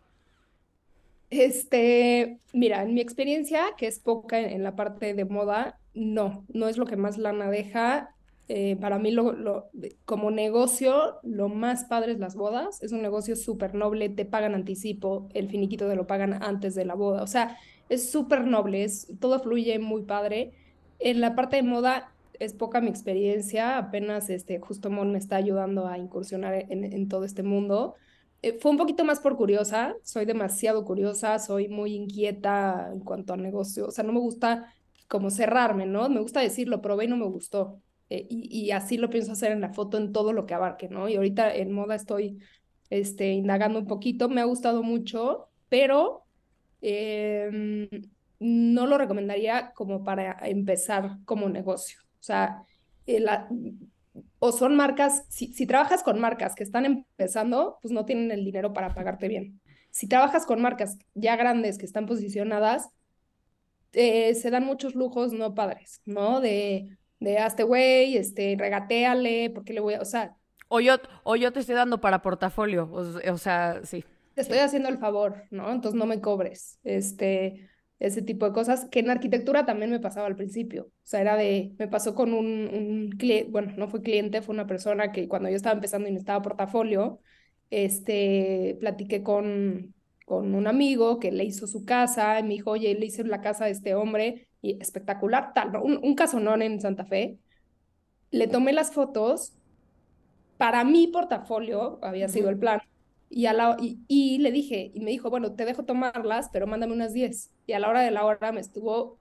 Este, mira, en mi experiencia, que es poca en, la parte de moda, no, no es lo que más lana deja. Eh, para mí, lo, como negocio, lo más padre es las bodas. Es un negocio súper noble, te pagan anticipo, el finiquito te lo pagan antes de la boda. O sea, es súper noble, es, todo fluye muy padre. En la parte de moda es poca mi experiencia, apenas este, justo Mon me está ayudando a incursionar en, todo este mundo. Eh, fue un poquito más por curiosa, soy demasiado curiosa, soy muy inquieta en cuanto a negocio, o sea, no me gusta como cerrarme, ¿no? Me gusta decir, lo probé y no me gustó. Eh, y, y, así lo pienso hacer en la foto en todo lo que abarque, ¿no? Y ahorita en moda estoy este, indagando un poquito, me ha gustado mucho, pero Em, no lo recomendaría como para empezar como negocio. O sea, eh, o son marcas, si, trabajas con marcas que están empezando, pues no tienen el dinero para pagarte bien. Si trabajas con marcas ya grandes que están posicionadas, eh, se dan muchos lujos no padres, ¿no? De, de hazte güey, este, regateale, porque le voy a, o sea... O yo, o yo te estoy dando para portafolio, o sea, sí te estoy haciendo el favor, ¿no? Entonces no me cobres, este, ese tipo de cosas, que en arquitectura también me pasaba al principio, o sea, era de, me pasó con un, un cliente, bueno, no fue cliente, fue una persona que cuando yo estaba empezando y necesitaba portafolio, este, platiqué con, con un amigo que le hizo su casa, y me dijo, oye, le hice la casa de este hombre, y espectacular, tal, ¿no? Un, un casonón en Santa Fe, le tomé las fotos, para mi portafolio había sido el plan, y, a la, y, le dije, y me dijo, bueno, te dejo tomarlas, pero mándame unas 10. Y a la hora de la hora me estuvo,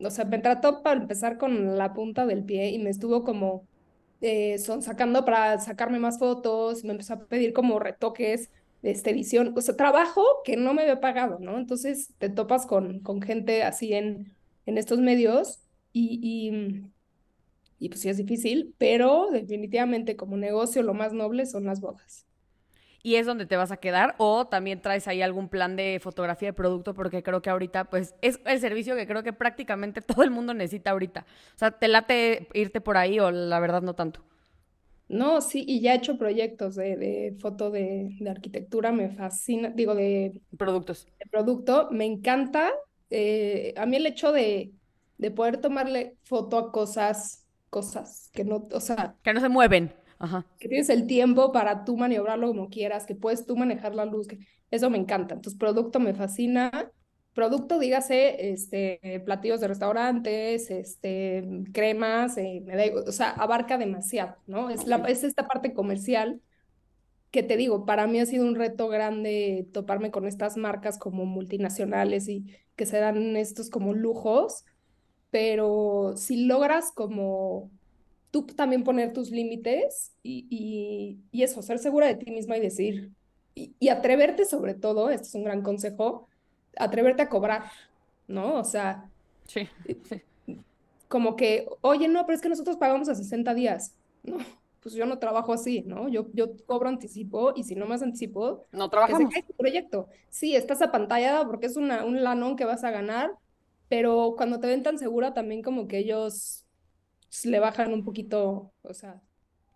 o sea, me trató para empezar con la punta del pie y me estuvo como eh, son sacando para sacarme más fotos, me empezó a pedir como retoques de esta edición, o sea, trabajo que no me había pagado, ¿no? Entonces te topas con, con gente así en, en estos medios y, y, y pues sí es difícil, pero definitivamente como negocio lo más noble son las bodas y es donde te vas a quedar o también traes ahí algún plan de fotografía de producto porque creo que ahorita pues es el servicio que creo que prácticamente todo el mundo necesita ahorita. O sea, ¿te late irte por ahí o la verdad no tanto? No, sí, y ya he hecho proyectos de, de foto de, de, arquitectura, me fascina, digo, de... Productos. De producto, me encanta. Eh, a mí el hecho de, de poder tomarle foto a cosas, cosas que no, o sea... Que no se mueven que tienes el tiempo para tú maniobrarlo como quieras, que puedes tú manejar la luz, que eso me encanta. Entonces, producto me fascina. Producto, dígase, este, platillos de restaurantes, este, cremas, eh, o sea, abarca demasiado, ¿no? Es, la, es esta parte comercial que te digo, para mí ha sido un reto grande toparme con estas marcas como multinacionales y que se dan estos como lujos, pero si logras como tú también poner tus límites y, y, eso, ser segura de ti misma y decir, y, y, atreverte sobre todo, este es un gran consejo, atreverte a cobrar, ¿no? O sea, sí. como que, oye, no, pero es que nosotros pagamos a 60 días, ¿no? pues yo no trabajo así, ¿no? Yo, yo cobro anticipo y si no más anticipo, no trabajamos. Que se proyecto. Sí, estás apantallada porque es una, un lanón que vas a ganar, pero cuando te ven tan segura también como que ellos le bajan un poquito, o sea,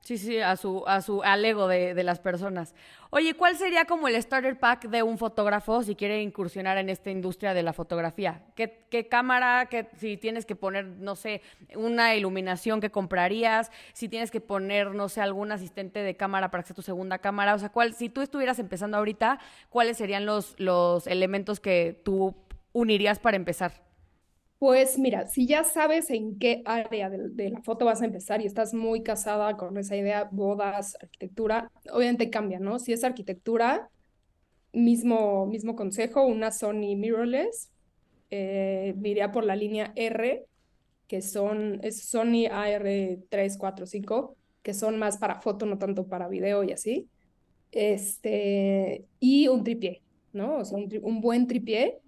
Sí, sí, a su, a su al ego de, las personas. Oye, ¿cuál sería como el starter pack de un fotógrafo si quiere incursionar en esta industria de la fotografía? ¿Qué, qué cámara, qué, si tienes que poner, no sé, una iluminación que comprarías, si tienes que poner, no sé, algún asistente de cámara para que sea tu segunda cámara? O sea, ¿cuál, si tú estuvieras empezando ahorita, ¿cuáles serían los, los elementos que tú unirías para empezar? Pues mira, si ya sabes en qué área de, la foto vas a empezar y estás muy casada con esa idea, bodas, arquitectura, obviamente cambia, ¿no? Si es arquitectura, mismo, mismo consejo, una Sony mirrorless, eh, por la línea R, que son, es Sony AR345, que son más para foto, no tanto para video y así. Este, y un tripié, ¿no? O sea, un, un buen tripié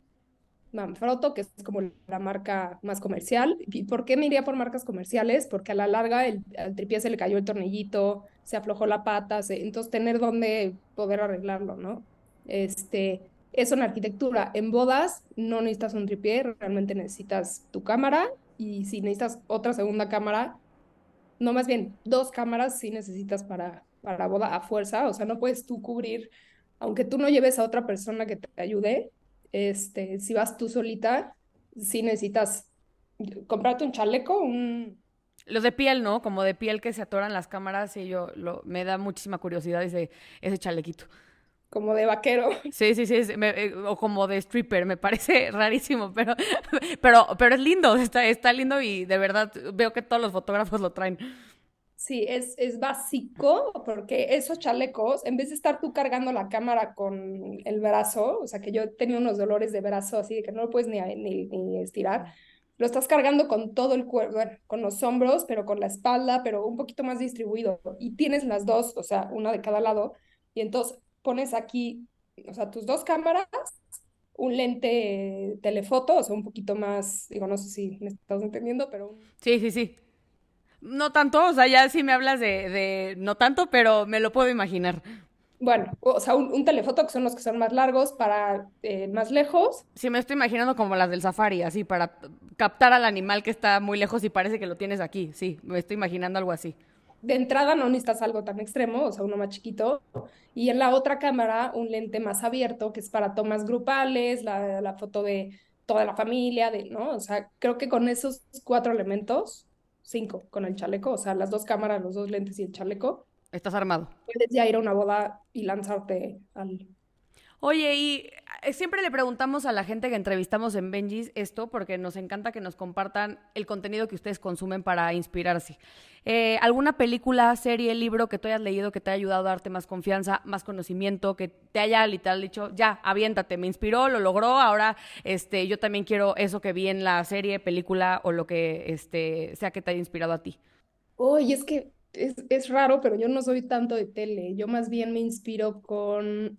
Manfrotto, que es como la marca más comercial. ¿Y por qué me iría por marcas comerciales? Porque a la larga el, al tripié se le cayó el tornillito, se aflojó la pata, entonces tener dónde poder arreglarlo, ¿no? Este, eso en arquitectura. En bodas no necesitas un tripié, realmente necesitas tu cámara y si necesitas otra segunda cámara, no más bien dos cámaras sí necesitas para, para boda a fuerza, o sea, no puedes tú cubrir, aunque tú no lleves a otra persona que te ayude, este, si vas tú solita, si necesitas comprarte un chaleco, un... Los de piel, ¿no? Como de piel que se atoran las cámaras y yo lo, me da muchísima curiosidad ese, ese chalequito. Como de vaquero. Sí, sí, sí, eh, o como de stripper, me parece rarísimo, pero, pero, pero es lindo, está, está lindo y de verdad veo que todos los fotógrafos lo traen. Sí, es, es básico porque esos chalecos, en vez de estar tú cargando la cámara con el brazo, o sea que yo tenía unos dolores de brazo así de que no lo puedes ni, ni, estirar, lo estás cargando con todo el cuerpo, bueno, con los hombros, pero con la espalda, pero un poquito más distribuido. Y tienes las dos, o sea, una de cada lado, y entonces pones aquí, o sea, tus dos cámaras, un lente telefoto, o sea, un poquito más, digo, no sé si me estás entendiendo, pero... Sí, sí, sí. No tanto, o sea, ya sí me hablas de, de no tanto, pero me lo puedo imaginar. Bueno, o sea, un, telefoto que son los que son más largos para eh, más lejos. Sí, me estoy imaginando como las del safari, así, para captar al animal que está muy lejos y parece que lo tienes aquí. Sí, me estoy imaginando algo así. De entrada no necesitas algo tan extremo, o sea, uno más chiquito. Y en la otra cámara, un lente más abierto, que es para tomas grupales, la, la foto de toda la familia, de, ¿no? O sea, creo que con esos cuatro elementos cinco con el chaleco, o sea, las dos cámaras, los dos lentes y el chaleco. Estás armado. Puedes ya ir a una boda y lanzarte al... Oye, y eh, siempre le preguntamos a la gente que entrevistamos en Benjis esto porque nos encanta que nos compartan el contenido que ustedes consumen para inspirarse. Eh, ¿Alguna película, serie, libro que tú hayas leído que te haya ayudado a darte más confianza, más conocimiento, que te haya literal dicho, ya, aviéntate, me inspiró, lo logró, ahora este, yo también quiero eso que vi en la serie, película o lo que este, sea que te haya inspirado a ti? Oye, es que es, es raro, pero yo no soy tanto de tele. Yo más bien me inspiro con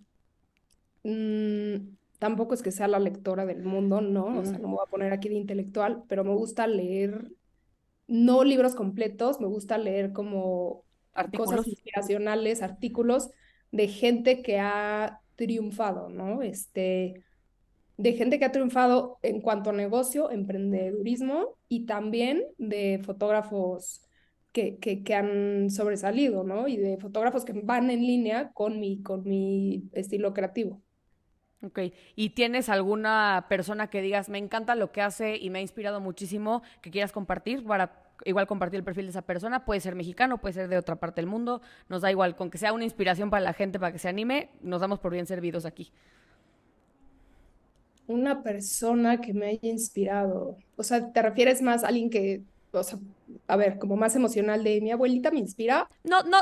Mm, tampoco es que sea la lectora del mundo, ¿no? O sea, no me voy a poner aquí de intelectual, pero me gusta leer, no libros completos, me gusta leer como cosas inspiracionales, artículos de gente que ha triunfado, ¿no? Este, de gente que ha triunfado en cuanto a negocio, emprendedurismo y también de fotógrafos que, que, que, han sobresalido, ¿no? Y de fotógrafos que van en línea con mi, con mi estilo creativo. Ok, ¿y tienes alguna persona que digas, me encanta lo que hace y me ha inspirado muchísimo, que quieras compartir para igual compartir el perfil de esa persona, puede ser mexicano, puede ser de otra parte del mundo, nos da igual, con que sea una inspiración para la gente, para que se anime, nos damos por bien servidos aquí. Una persona que me haya inspirado, o sea, ¿te refieres más a alguien que, o sea, a ver, como más emocional de mi abuelita me inspira? No, no,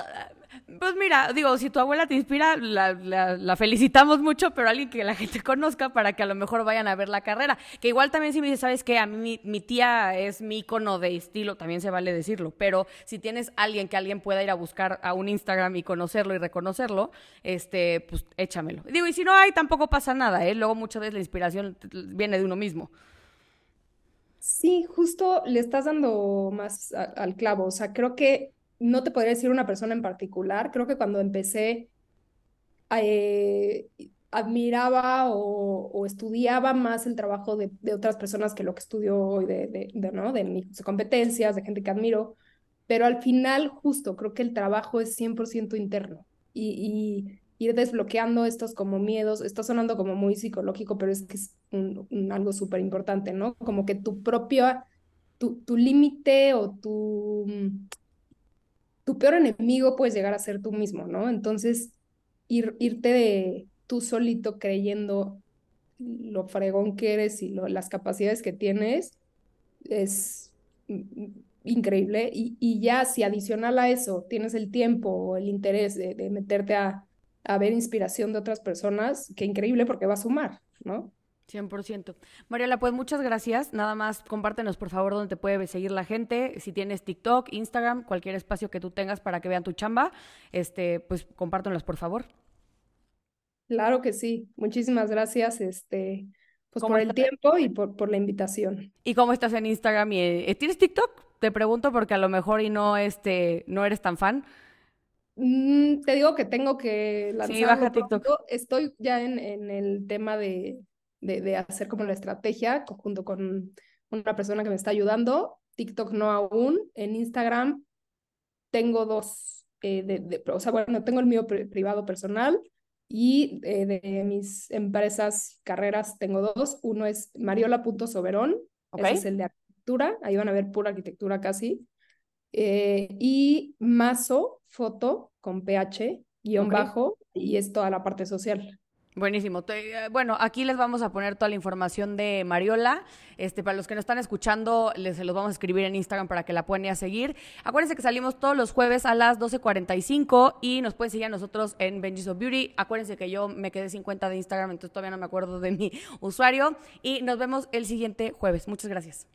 pues mira, digo, si tu abuela te inspira, la, felicitamos mucho, pero alguien que la gente conozca para que a lo mejor vayan a ver la carrera. Que igual también si me dices, ¿sabes qué? A mí mi, tía es mi icono de estilo, también se vale decirlo. Pero si tienes alguien que alguien pueda ir a buscar a un Instagram y conocerlo y reconocerlo, este, pues échamelo. Digo, y si no hay, tampoco pasa nada, ¿eh? Luego muchas veces la inspiración viene de uno mismo. Sí, justo le estás dando más al clavo. O sea, creo que no te podría decir una persona en particular. Creo que cuando empecé, eh, admiraba o, estudiaba más el trabajo de, otras personas que lo que estudio hoy, de, de, ¿no? de mis competencias, de gente que admiro. Pero al final, justo, creo que el trabajo es 100% interno. Y, ir desbloqueando estos como miedos, está sonando como muy psicológico, pero es que es algo súper importante, ¿no? Como que tu propia, tu, tu límite o tu tu peor enemigo puedes llegar a ser tú mismo, ¿no? Entonces, ir, irte de tú solito creyendo lo fregón que eres y las capacidades que tienes es increíble. Y, ya si adicional a eso tienes el tiempo o el interés de, meterte a, a ver inspiración de otras personas, qué increíble porque va a sumar, ¿no? 100%. Mariela, pues muchas gracias. Nada más compártenos, por favor, dónde te puede seguir la gente. Si tienes TikTok, Instagram, cualquier espacio que tú tengas para que vean tu chamba, este, pues compártenos, por favor. Claro que sí. Muchísimas gracias, este, pues por el tiempo y por, por la invitación. ¿Y cómo estás en Instagram? Y, eh, ¿Tienes TikTok? Te pregunto porque a lo mejor y no, este, no eres tan fan. Mm, te digo que tengo que lanzar. Sí, baja TikTok. Estoy ya en, en el tema de de, hacer como la estrategia junto con una persona que me está ayudando. TikTok no aún. En Instagram tengo dos, eh, de, o sea, bueno, tengo el mío privado personal y eh, de mis empresas, carreras, tengo dos. Uno es mariola.soberón, ese es el de arquitectura, ahí van a ver pura arquitectura casi. Eh, y Mazo, foto con PH, guion bajo, y es toda la parte social. Buenísimo. Eh, bueno, aquí les vamos a poner toda la información de Mariola. Este, para los que nos están escuchando, les se los vamos a escribir en Instagram para que la puedan a seguir. Acuérdense que salimos todos los jueves a las 12.45 y nos pueden seguir a nosotros en Benji's of Beauty. Acuérdense que yo me quedé sin cuenta de Instagram, entonces todavía no me acuerdo de mi usuario. Y nos vemos el siguiente jueves. Muchas gracias.